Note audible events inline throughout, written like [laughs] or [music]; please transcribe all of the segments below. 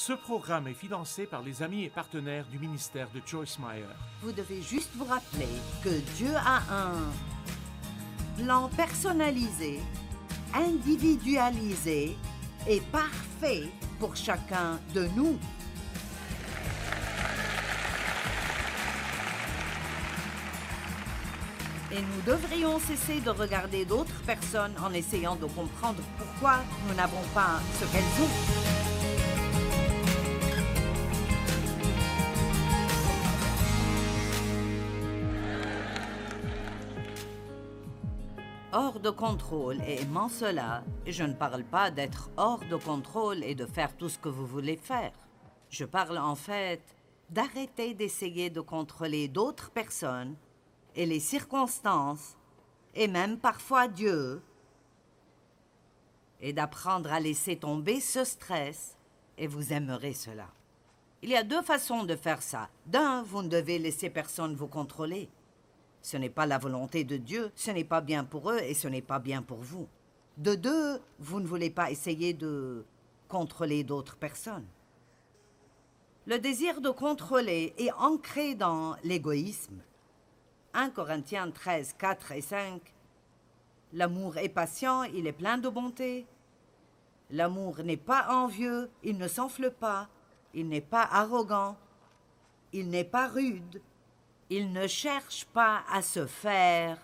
Ce programme est financé par les amis et partenaires du ministère de Joyce Meyer. Vous devez juste vous rappeler que Dieu a un plan personnalisé, individualisé et parfait pour chacun de nous. Et nous devrions cesser de regarder d'autres personnes en essayant de comprendre pourquoi nous n'avons pas ce qu'elles ont. Hors de contrôle, et aimant cela, je ne parle pas d'être hors de contrôle et de faire tout ce que vous voulez faire. Je parle en fait d'arrêter d'essayer de contrôler d'autres personnes et les circonstances, et même parfois Dieu, et d'apprendre à laisser tomber ce stress, et vous aimerez cela. Il y a deux façons de faire ça. D'un, vous ne devez laisser personne vous contrôler. Ce n'est pas la volonté de Dieu, ce n'est pas bien pour eux et ce n'est pas bien pour vous. De deux, vous ne voulez pas essayer de contrôler d'autres personnes. Le désir de contrôler est ancré dans l'égoïsme. 1 Corinthiens 13, 4 et 5. L'amour est patient, il est plein de bonté. L'amour n'est pas envieux, il ne s'enfle pas, il n'est pas arrogant, il n'est pas rude, il ne cherche pas à se faire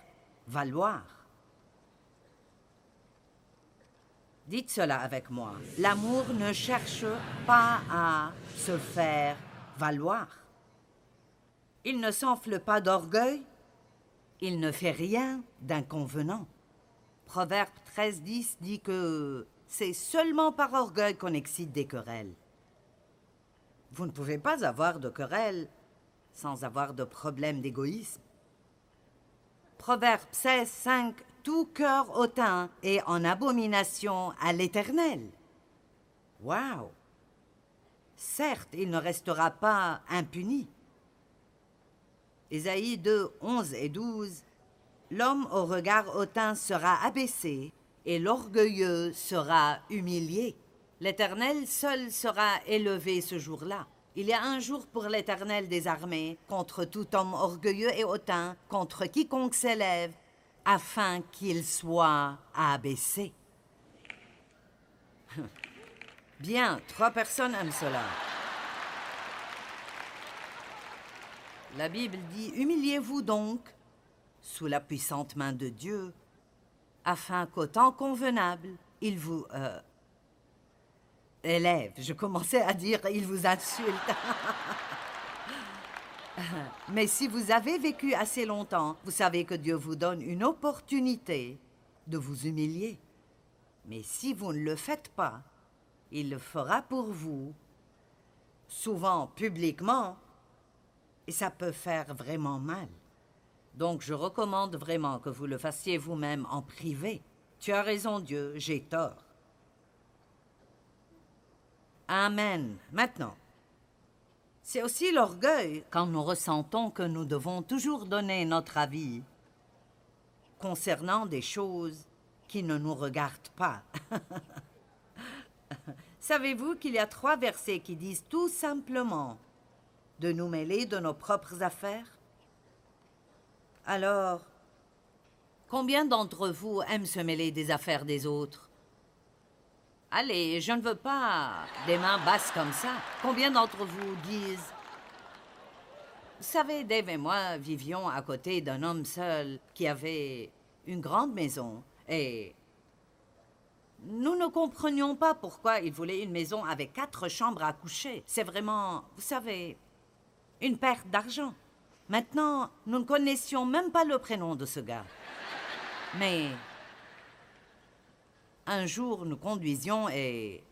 valoir. Dites cela avec moi. L'amour ne cherche pas à se faire valoir. Il ne s'enfle pas d'orgueil, il ne fait rien d'inconvenant. Proverbe 13.10 dit que c'est seulement par orgueil qu'on excite des querelles. Vous ne pouvez pas avoir de querelles sans avoir de problème d'égoïsme. Proverbe 16, 5 Tout cœur hautain est en abomination à l'Éternel. Waouh Certes, il ne restera pas impuni. Ésaïe 2, 11 et 12 L'homme au regard hautain sera abaissé, et l'orgueilleux sera humilié. L'Éternel seul sera élevé ce jour-là. Il y a un jour pour l'Éternel des armées, contre tout homme orgueilleux et hautain, contre quiconque s'élève, afin qu'il soit abaissé. [laughs] Bien, trois personnes aiment cela. La Bible dit, Humiliez-vous donc sous la puissante main de Dieu, afin qu'au temps convenable, il vous euh, élève. Je commençais à dire, il vous insulte. [laughs] Mais si vous avez vécu assez longtemps, vous savez que Dieu vous donne une opportunité de vous humilier. Mais si vous ne le faites pas, il le fera pour vous, souvent publiquement, et ça peut faire vraiment mal. Donc je recommande vraiment que vous le fassiez vous-même en privé. Tu as raison, Dieu, j'ai tort. Amen. Maintenant, c'est aussi l'orgueil quand nous ressentons que nous devons toujours donner notre avis concernant des choses qui ne nous regardent pas. [laughs] Savez-vous qu'il y a trois versets qui disent tout simplement de nous mêler de nos propres affaires? Alors, combien d'entre vous aiment se mêler des affaires des autres? Allez, je ne veux pas des mains basses comme ça. Combien d'entre vous disent? Vous savez, Dave et moi vivions à côté d'un homme seul qui avait une grande maison et nous ne comprenions pas pourquoi il voulait une maison avec quatre chambres à coucher. C'est vraiment, vous savez, une perte d'argent. Maintenant, nous ne connaissions même pas le prénom de ce gars. Mais un jour, nous conduisions et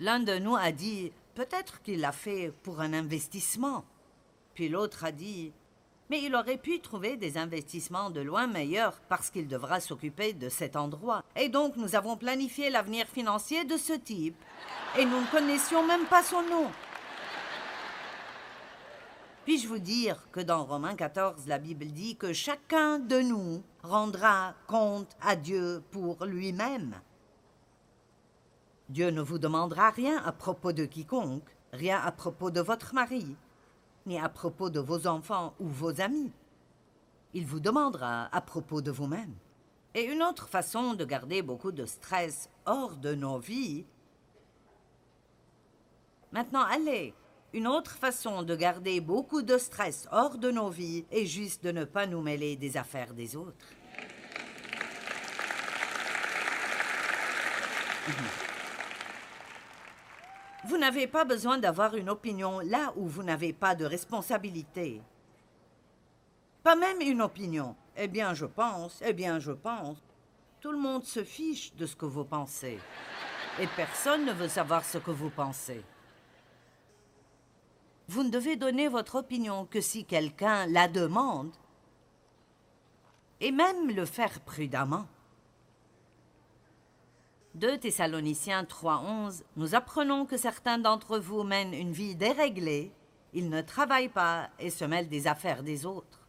l'un de nous a dit peut-être qu'il l'a fait pour un investissement. Puis l'autre a dit mais il aurait pu trouver des investissements de loin meilleurs parce qu'il devra s'occuper de cet endroit. Et donc nous avons planifié l'avenir financier de ce type. Et nous ne connaissions même pas son nom. Puis-je vous dire que dans Romains 14, la Bible dit que chacun de nous rendra compte à Dieu pour lui-même. Dieu ne vous demandera rien à propos de quiconque, rien à propos de votre mari, ni à propos de vos enfants ou vos amis. Il vous demandera à propos de vous-même. Et une autre façon de garder beaucoup de stress hors de nos vies. Maintenant, allez. Une autre façon de garder beaucoup de stress hors de nos vies est juste de ne pas nous mêler des affaires des autres. Vous n'avez pas besoin d'avoir une opinion là où vous n'avez pas de responsabilité. Pas même une opinion. Eh bien, je pense, eh bien, je pense. Tout le monde se fiche de ce que vous pensez. Et personne ne veut savoir ce que vous pensez. Vous ne devez donner votre opinion que si quelqu'un la demande, et même le faire prudemment. 2 Thessaloniciens 3.11, nous apprenons que certains d'entre vous mènent une vie déréglée, ils ne travaillent pas et se mêlent des affaires des autres.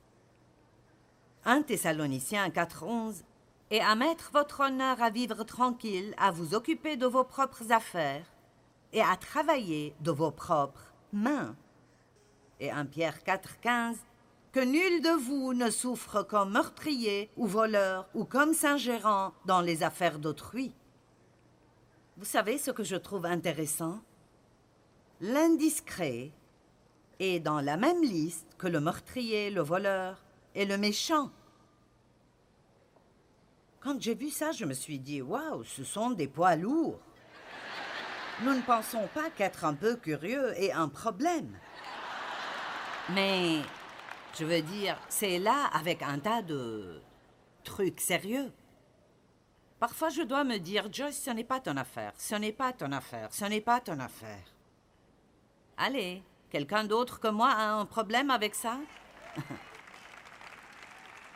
1 Thessaloniciens 4.11, et à mettre votre honneur à vivre tranquille, à vous occuper de vos propres affaires et à travailler de vos propres mains. Et 1 Pierre 4.15, que nul de vous ne souffre comme meurtrier ou voleur ou comme saint-gérant dans les affaires d'autrui. Vous savez ce que je trouve intéressant? L'indiscret est dans la même liste que le meurtrier, le voleur et le méchant. Quand j'ai vu ça, je me suis dit Waouh, ce sont des poids lourds. Nous ne pensons pas qu'être un peu curieux est un problème. Mais, je veux dire, c'est là avec un tas de trucs sérieux. Parfois, je dois me dire, Joyce, ce n'est pas ton affaire, ce n'est pas ton affaire, ce n'est pas ton affaire. Allez, quelqu'un d'autre que moi a un problème avec ça? [laughs]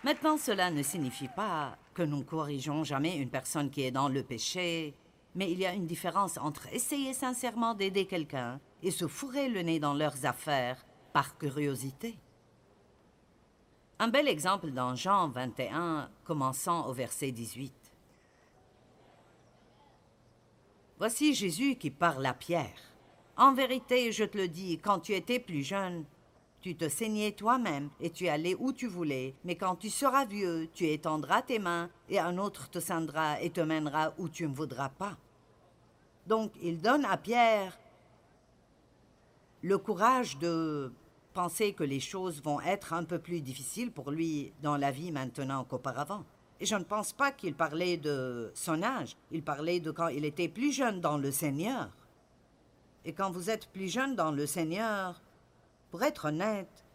Maintenant, cela ne signifie pas que nous corrigeons jamais une personne qui est dans le péché, mais il y a une différence entre essayer sincèrement d'aider quelqu'un et se fourrer le nez dans leurs affaires par curiosité. Un bel exemple dans Jean 21, commençant au verset 18. Voici Jésus qui parle à Pierre. En vérité, je te le dis, quand tu étais plus jeune, tu te saignais toi-même et tu allais où tu voulais, mais quand tu seras vieux, tu étendras tes mains et un autre te scindra et te mènera où tu ne voudras pas. Donc il donne à Pierre le courage de penser que les choses vont être un peu plus difficiles pour lui dans la vie maintenant qu'auparavant. Et je ne pense pas qu'il parlait de son âge, il parlait de quand il était plus jeune dans le Seigneur. Et quand vous êtes plus jeune dans le Seigneur, pour être honnête,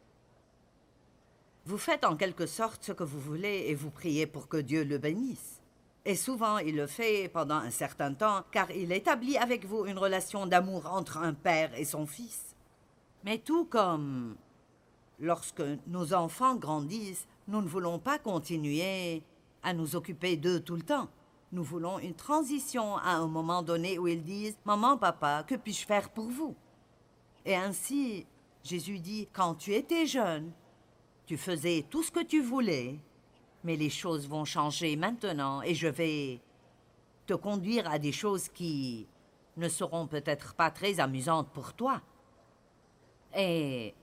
vous faites en quelque sorte ce que vous voulez et vous priez pour que Dieu le bénisse. Et souvent il le fait pendant un certain temps, car il établit avec vous une relation d'amour entre un père et son fils. Mais tout comme lorsque nos enfants grandissent, nous ne voulons pas continuer à nous occuper d'eux tout le temps. Nous voulons une transition à un moment donné où ils disent Maman, papa, que puis-je faire pour vous? Et ainsi, Jésus dit Quand tu étais jeune, tu faisais tout ce que tu voulais, mais les choses vont changer maintenant et je vais te conduire à des choses qui ne seront peut-être pas très amusantes pour toi. Et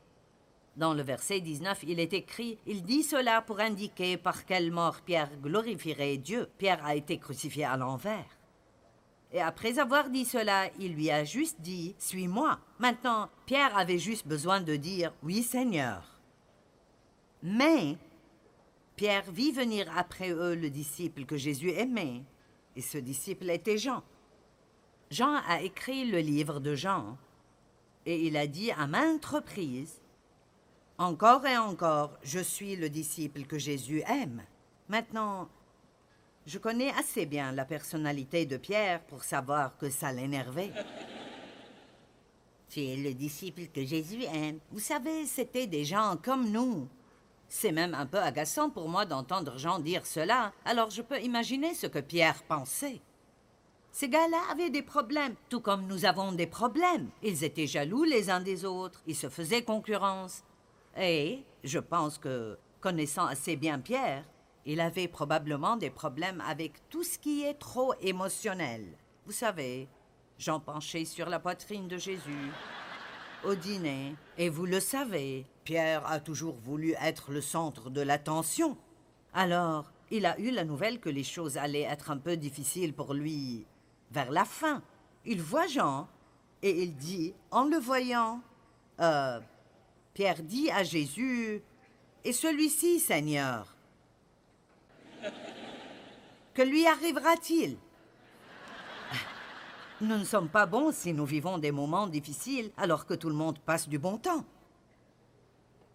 dans le verset 19, il est écrit Il dit cela pour indiquer par quelle mort Pierre glorifierait Dieu. Pierre a été crucifié à l'envers. Et après avoir dit cela, il lui a juste dit Suis-moi. Maintenant, Pierre avait juste besoin de dire Oui, Seigneur. Mais Pierre vit venir après eux le disciple que Jésus aimait, et ce disciple était Jean. Jean a écrit le livre de Jean, et il a dit à maintes reprises encore et encore, je suis le disciple que Jésus aime. Maintenant, je connais assez bien la personnalité de Pierre pour savoir que ça l'énervait. Tu es le disciple que Jésus aime. Vous savez, c'était des gens comme nous. C'est même un peu agaçant pour moi d'entendre Jean dire cela, alors je peux imaginer ce que Pierre pensait. Ces gars-là avaient des problèmes, tout comme nous avons des problèmes. Ils étaient jaloux les uns des autres, ils se faisaient concurrence. Et je pense que, connaissant assez bien Pierre, il avait probablement des problèmes avec tout ce qui est trop émotionnel. Vous savez, Jean penché sur la poitrine de Jésus. Au dîner, et vous le savez, Pierre a toujours voulu être le centre de l'attention. Alors, il a eu la nouvelle que les choses allaient être un peu difficiles pour lui vers la fin. Il voit Jean et il dit, en le voyant, euh, Pierre dit à Jésus, Et celui-ci, Seigneur Que lui arrivera-t-il? [laughs] Nous ne sommes pas bons si nous vivons des moments difficiles alors que tout le monde passe du bon temps.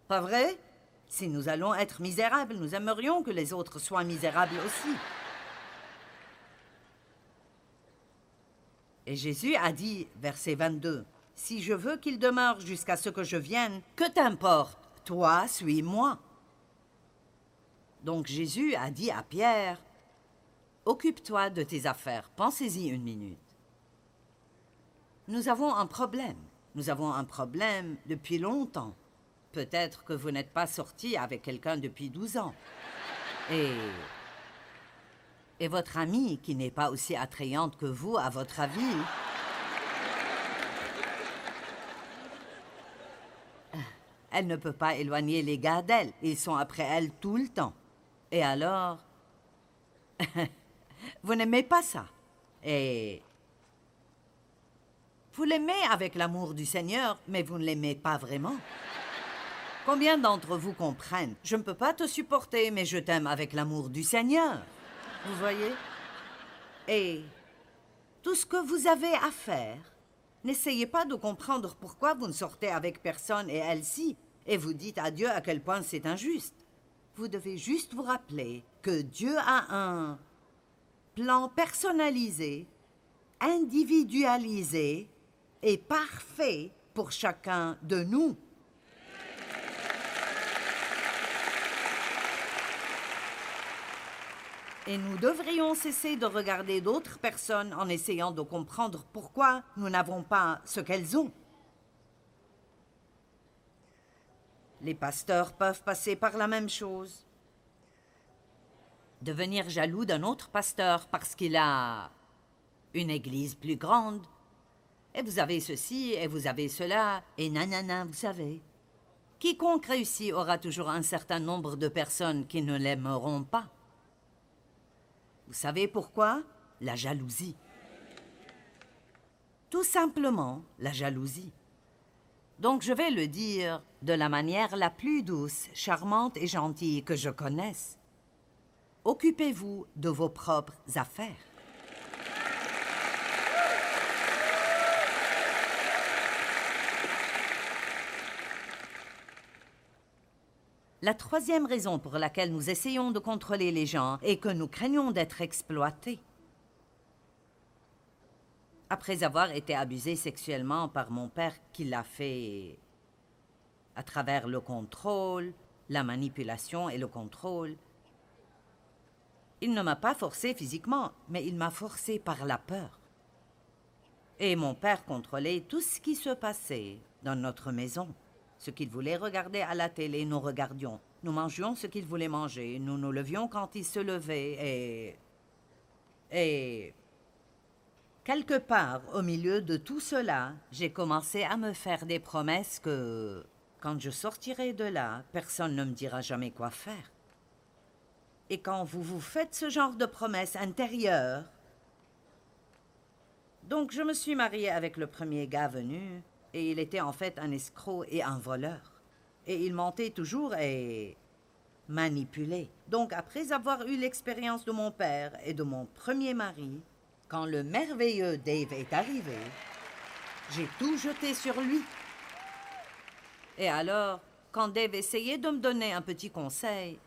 Pas vrai? Si nous allons être misérables, nous aimerions que les autres soient misérables aussi. Et Jésus a dit, verset 22, Si je veux qu'il demeure jusqu'à ce que je vienne, que t'importe Toi, suis-moi. Donc Jésus a dit à Pierre, Occupe-toi de tes affaires, pensez-y une minute. Nous avons un problème. Nous avons un problème depuis longtemps. Peut-être que vous n'êtes pas sorti avec quelqu'un depuis 12 ans. Et. Et votre amie, qui n'est pas aussi attrayante que vous, à votre avis. Elle ne peut pas éloigner les gars d'elle. Ils sont après elle tout le temps. Et alors. [laughs] vous n'aimez pas ça. Et. Vous l'aimez avec l'amour du Seigneur, mais vous ne l'aimez pas vraiment. Combien d'entre vous comprennent? Je ne peux pas te supporter, mais je t'aime avec l'amour du Seigneur. Vous voyez? Et tout ce que vous avez à faire, n'essayez pas de comprendre pourquoi vous ne sortez avec personne et elle-ci, et vous dites à Dieu à quel point c'est injuste. Vous devez juste vous rappeler que Dieu a un plan personnalisé, individualisé et parfait pour chacun de nous. Et nous devrions cesser de regarder d'autres personnes en essayant de comprendre pourquoi nous n'avons pas ce qu'elles ont. Les pasteurs peuvent passer par la même chose. Devenir jaloux d'un autre pasteur parce qu'il a une église plus grande. Et vous avez ceci, et vous avez cela, et nanana, vous savez. Quiconque réussit aura toujours un certain nombre de personnes qui ne l'aimeront pas. Vous savez pourquoi? La jalousie. Tout simplement la jalousie. Donc je vais le dire de la manière la plus douce, charmante et gentille que je connaisse. Occupez-vous de vos propres affaires. La troisième raison pour laquelle nous essayons de contrôler les gens est que nous craignons d'être exploités. Après avoir été abusé sexuellement par mon père qui l'a fait à travers le contrôle, la manipulation et le contrôle, il ne m'a pas forcé physiquement, mais il m'a forcé par la peur. Et mon père contrôlait tout ce qui se passait dans notre maison. Ce qu'il voulait regarder à la télé, nous regardions. Nous mangions ce qu'il voulait manger. Nous nous levions quand il se levait et... Et... Quelque part au milieu de tout cela, j'ai commencé à me faire des promesses que, quand je sortirai de là, personne ne me dira jamais quoi faire. Et quand vous vous faites ce genre de promesses intérieures... Donc je me suis mariée avec le premier gars venu, et il était en fait un escroc et un voleur. Et il mentait toujours et manipulait. Donc après avoir eu l'expérience de mon père et de mon premier mari, quand le merveilleux Dave est arrivé, j'ai tout jeté sur lui. Et alors, quand Dave essayait de me donner un petit conseil,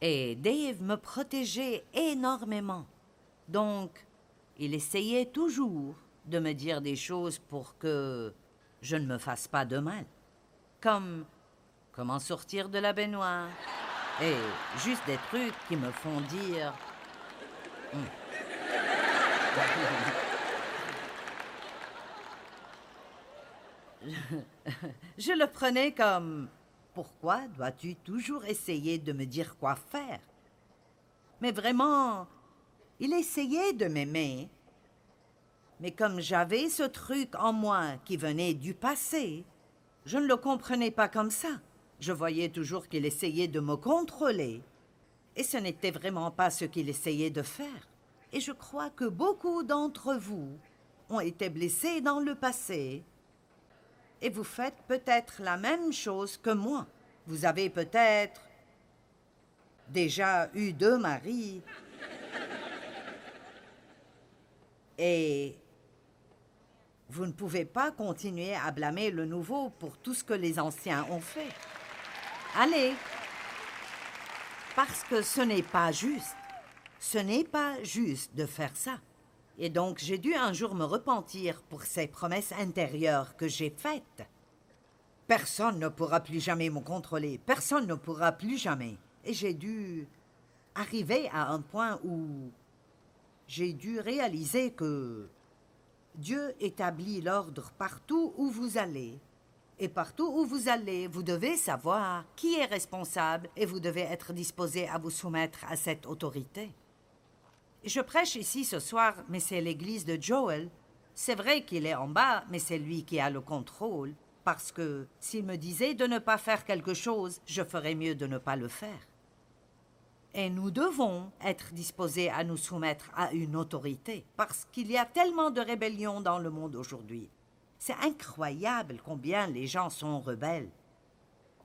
et Dave me protégeait énormément. Donc, il essayait toujours de me dire des choses pour que je ne me fasse pas de mal. Comme comment sortir de la baignoire. Et juste des trucs qui me font dire... Hmm. [laughs] Je le prenais comme... Pourquoi dois-tu toujours essayer de me dire quoi faire? Mais vraiment, il essayait de m'aimer Mais comme j'avais ce truc en moi qui venait du passé, je ne le comprenais pas comme ça. Je voyais toujours qu'il essayait de me contrôler. Et ce n'était vraiment pas ce qu'il essayait de faire. Et je crois que beaucoup d'entre vous ont été blessés dans le passé. Et vous faites peut-être la même chose que moi. Vous avez peut-être déjà eu deux maris. Et vous ne pouvez pas continuer à blâmer le nouveau pour tout ce que les anciens ont fait. Allez, parce que ce n'est pas juste. Ce n'est pas juste de faire ça. Et donc j'ai dû un jour me repentir pour ces promesses intérieures que j'ai faites. Personne ne pourra plus jamais me contrôler, personne ne pourra plus jamais. Et j'ai dû arriver à un point où j'ai dû réaliser que Dieu établit l'ordre partout où vous allez. Et partout où vous allez, vous devez savoir qui est responsable et vous devez être disposé à vous soumettre à cette autorité. Je prêche ici ce soir, mais c'est l'église de Joel. C'est vrai qu'il est en bas, mais c'est lui qui a le contrôle. Parce que s'il me disait de ne pas faire quelque chose, je ferais mieux de ne pas le faire. Et nous devons être disposés à nous soumettre à une autorité, parce qu'il y a tellement de rébellions dans le monde aujourd'hui. C'est incroyable combien les gens sont rebelles.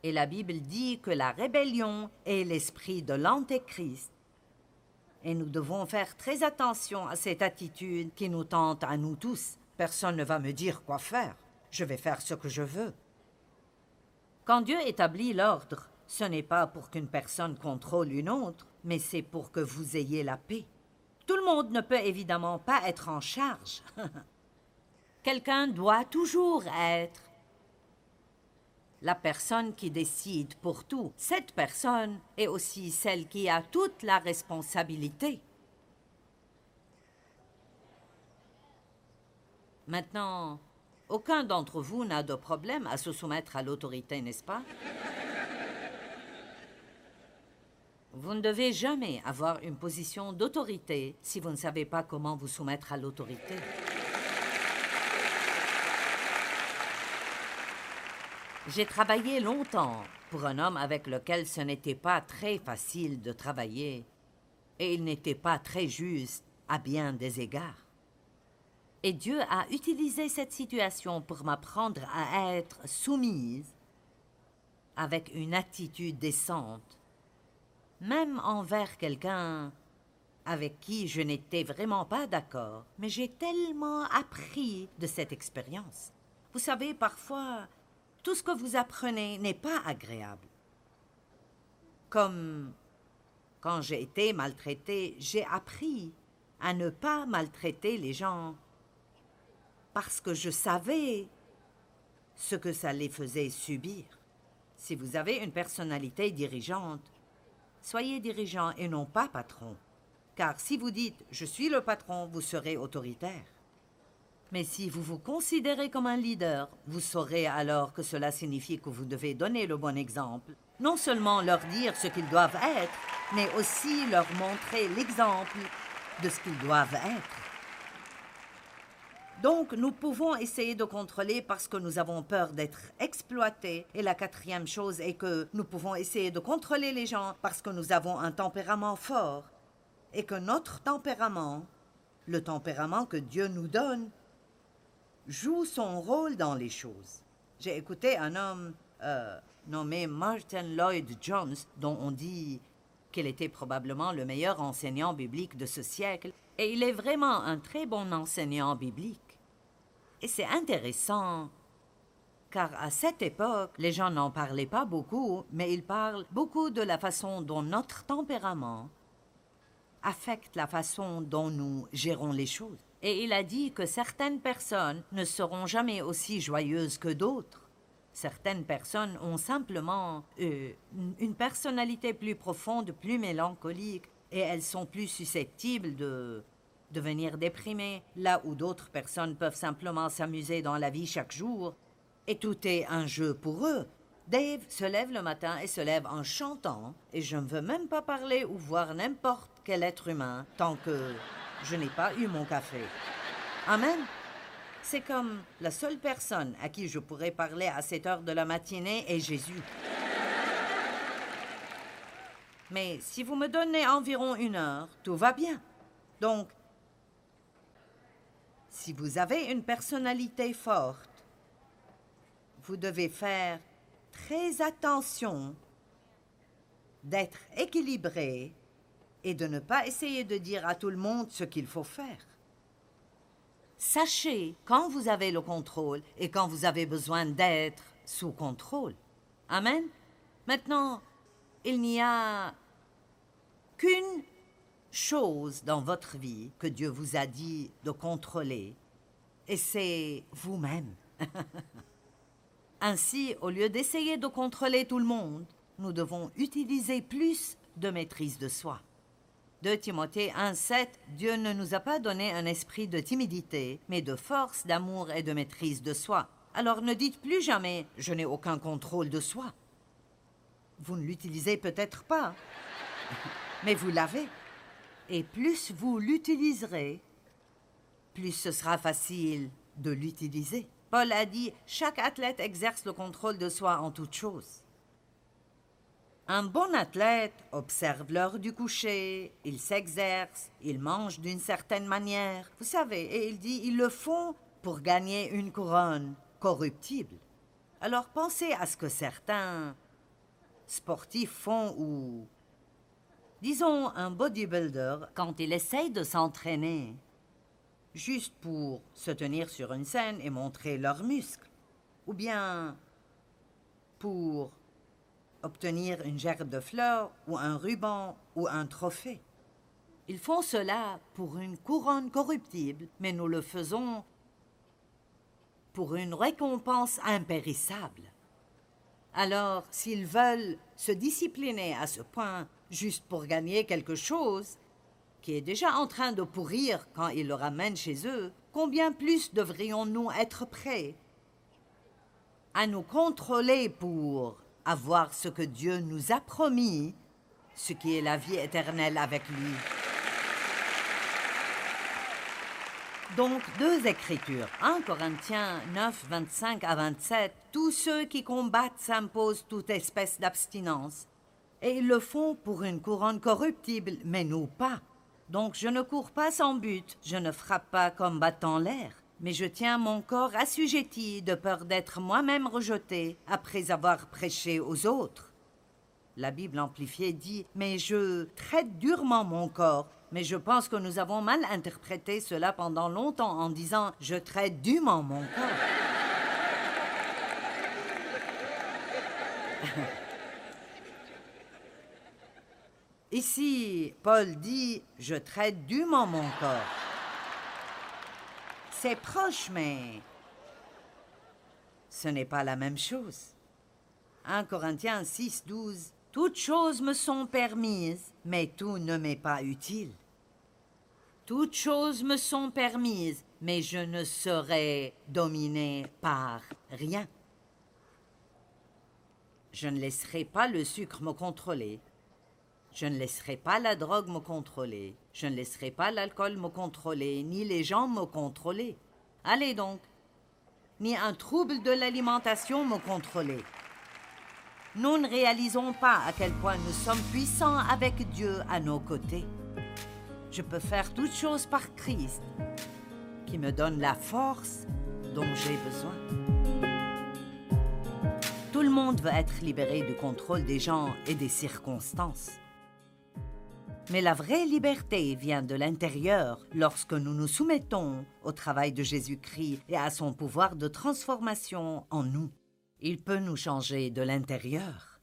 Et la Bible dit que la rébellion est l'esprit de l'Antéchrist. Et nous devons faire très attention à cette attitude qui nous tente à nous tous. Personne ne va me dire quoi faire. Je vais faire ce que je veux. Quand Dieu établit l'ordre, ce n'est pas pour qu'une personne contrôle une autre, mais c'est pour que vous ayez la paix. Tout le monde ne peut évidemment pas être en charge. [laughs] Quelqu'un doit toujours être la personne qui décide pour tout. Cette personne est aussi celle qui a toute la responsabilité. Maintenant, aucun d'entre vous n'a de problème à se soumettre à l'autorité, n'est-ce pas? Vous ne devez jamais avoir une position d'autorité si vous ne savez pas comment vous soumettre à l'autorité. J'ai travaillé longtemps pour un homme avec lequel ce n'était pas très facile de travailler, et il n'était pas très juste à bien des égards. Et Dieu a utilisé cette situation pour m'apprendre à être soumise avec une attitude décente, même envers quelqu'un avec qui je n'étais vraiment pas d'accord, mais j'ai tellement appris de cette expérience. Vous savez, parfois, tout ce que vous apprenez n'est pas agréable. Comme quand j'ai été maltraitée, j'ai appris à ne pas maltraiter les gens parce que je savais ce que ça les faisait subir. Si vous avez une personnalité dirigeante, soyez dirigeant et non pas patron. Car si vous dites je suis le patron, vous serez autoritaire. Mais si vous vous considérez comme un leader, vous saurez alors que cela signifie que vous devez donner le bon exemple. Non seulement leur dire ce qu'ils doivent être, mais aussi leur montrer l'exemple de ce qu'ils doivent être. Donc, nous pouvons essayer de contrôler parce que nous avons peur d'être exploités. Et la quatrième chose est que nous pouvons essayer de contrôler les gens parce que nous avons un tempérament fort. Et que notre tempérament, le tempérament que Dieu nous donne, joue son rôle dans les choses. J'ai écouté un homme euh, nommé Martin Lloyd Jones, dont on dit qu'il était probablement le meilleur enseignant biblique de ce siècle, et il est vraiment un très bon enseignant biblique. Et c'est intéressant, car à cette époque, les gens n'en parlaient pas beaucoup, mais ils parlent beaucoup de la façon dont notre tempérament affecte la façon dont nous gérons les choses. Et il a dit que certaines personnes ne seront jamais aussi joyeuses que d'autres. Certaines personnes ont simplement euh, une personnalité plus profonde, plus mélancolique, et elles sont plus susceptibles de devenir déprimées, là où d'autres personnes peuvent simplement s'amuser dans la vie chaque jour, et tout est un jeu pour eux. Dave se lève le matin et se lève en chantant, et je ne veux même pas parler ou voir n'importe quel être humain tant que je n'ai pas eu mon café. Amen. C'est comme la seule personne à qui je pourrais parler à cette heure de la matinée est Jésus. Mais si vous me donnez environ une heure, tout va bien. Donc, si vous avez une personnalité forte, vous devez faire très attention d'être équilibré et de ne pas essayer de dire à tout le monde ce qu'il faut faire. Sachez quand vous avez le contrôle et quand vous avez besoin d'être sous contrôle. Amen. Maintenant, il n'y a qu'une chose dans votre vie que Dieu vous a dit de contrôler, et c'est vous-même. [laughs] Ainsi, au lieu d'essayer de contrôler tout le monde, nous devons utiliser plus de maîtrise de soi. De Timothée 1,7 Dieu ne nous a pas donné un esprit de timidité, mais de force, d'amour et de maîtrise de soi. Alors ne dites plus jamais Je n'ai aucun contrôle de soi. Vous ne l'utilisez peut-être pas, [laughs] mais vous l'avez. Et plus vous l'utiliserez, plus ce sera facile de l'utiliser. Paul a dit Chaque athlète exerce le contrôle de soi en toute chose. Un bon athlète observe l'heure du coucher, il s'exerce, il mange d'une certaine manière, vous savez, et il dit ils le font pour gagner une couronne corruptible. Alors pensez à ce que certains sportifs font ou, disons, un bodybuilder quand il essaye de s'entraîner, juste pour se tenir sur une scène et montrer leurs muscles, ou bien pour obtenir une gerbe de fleurs ou un ruban ou un trophée. Ils font cela pour une couronne corruptible, mais nous le faisons pour une récompense impérissable. Alors, s'ils veulent se discipliner à ce point juste pour gagner quelque chose, qui est déjà en train de pourrir quand ils le ramènent chez eux, combien plus devrions-nous être prêts à nous contrôler pour avoir ce que Dieu nous a promis, ce qui est la vie éternelle avec lui? Donc, deux écritures. 1 Corinthiens 9, 25 à 27. Tous ceux qui combattent s'imposent toute espèce d'abstinence. Et ils le font pour une couronne corruptible, mais nous pas. Donc je ne cours pas sans but, je ne frappe pas comme battant l'air mais je tiens mon corps assujetti de peur d'être moi-même rejeté après avoir prêché aux autres. La Bible amplifiée dit Mais je traite durement mon corps. Mais je pense que nous avons mal interprété cela pendant longtemps en disant Je traite dûment mon corps. [laughs] Ici, Paul dit Je traite dûment mon corps. C'est proche, mais ce n'est pas la même chose. 1 Corinthiens 6, 12. Toutes choses me sont permises, mais tout ne m'est pas utile. Toutes choses me sont permises, mais je ne serai dominé par rien. Je ne laisserai pas le sucre me contrôler. Je ne laisserai pas la drogue me contrôler. Je ne laisserai pas l'alcool me contrôler, ni les gens me contrôler. Allez donc. Ni un trouble de l'alimentation me contrôler. Nous ne réalisons pas à quel point nous sommes puissants avec Dieu à nos côtés. Je peux faire toutes choses par Christ, qui me donne la force dont j'ai besoin. Tout le monde veut être libéré du contrôle des gens et des circonstances. Mais la vraie liberté vient de l'intérieur lorsque nous nous soumettons au travail de Jésus-Christ et à son pouvoir de transformation en nous. Il peut nous changer de l'intérieur.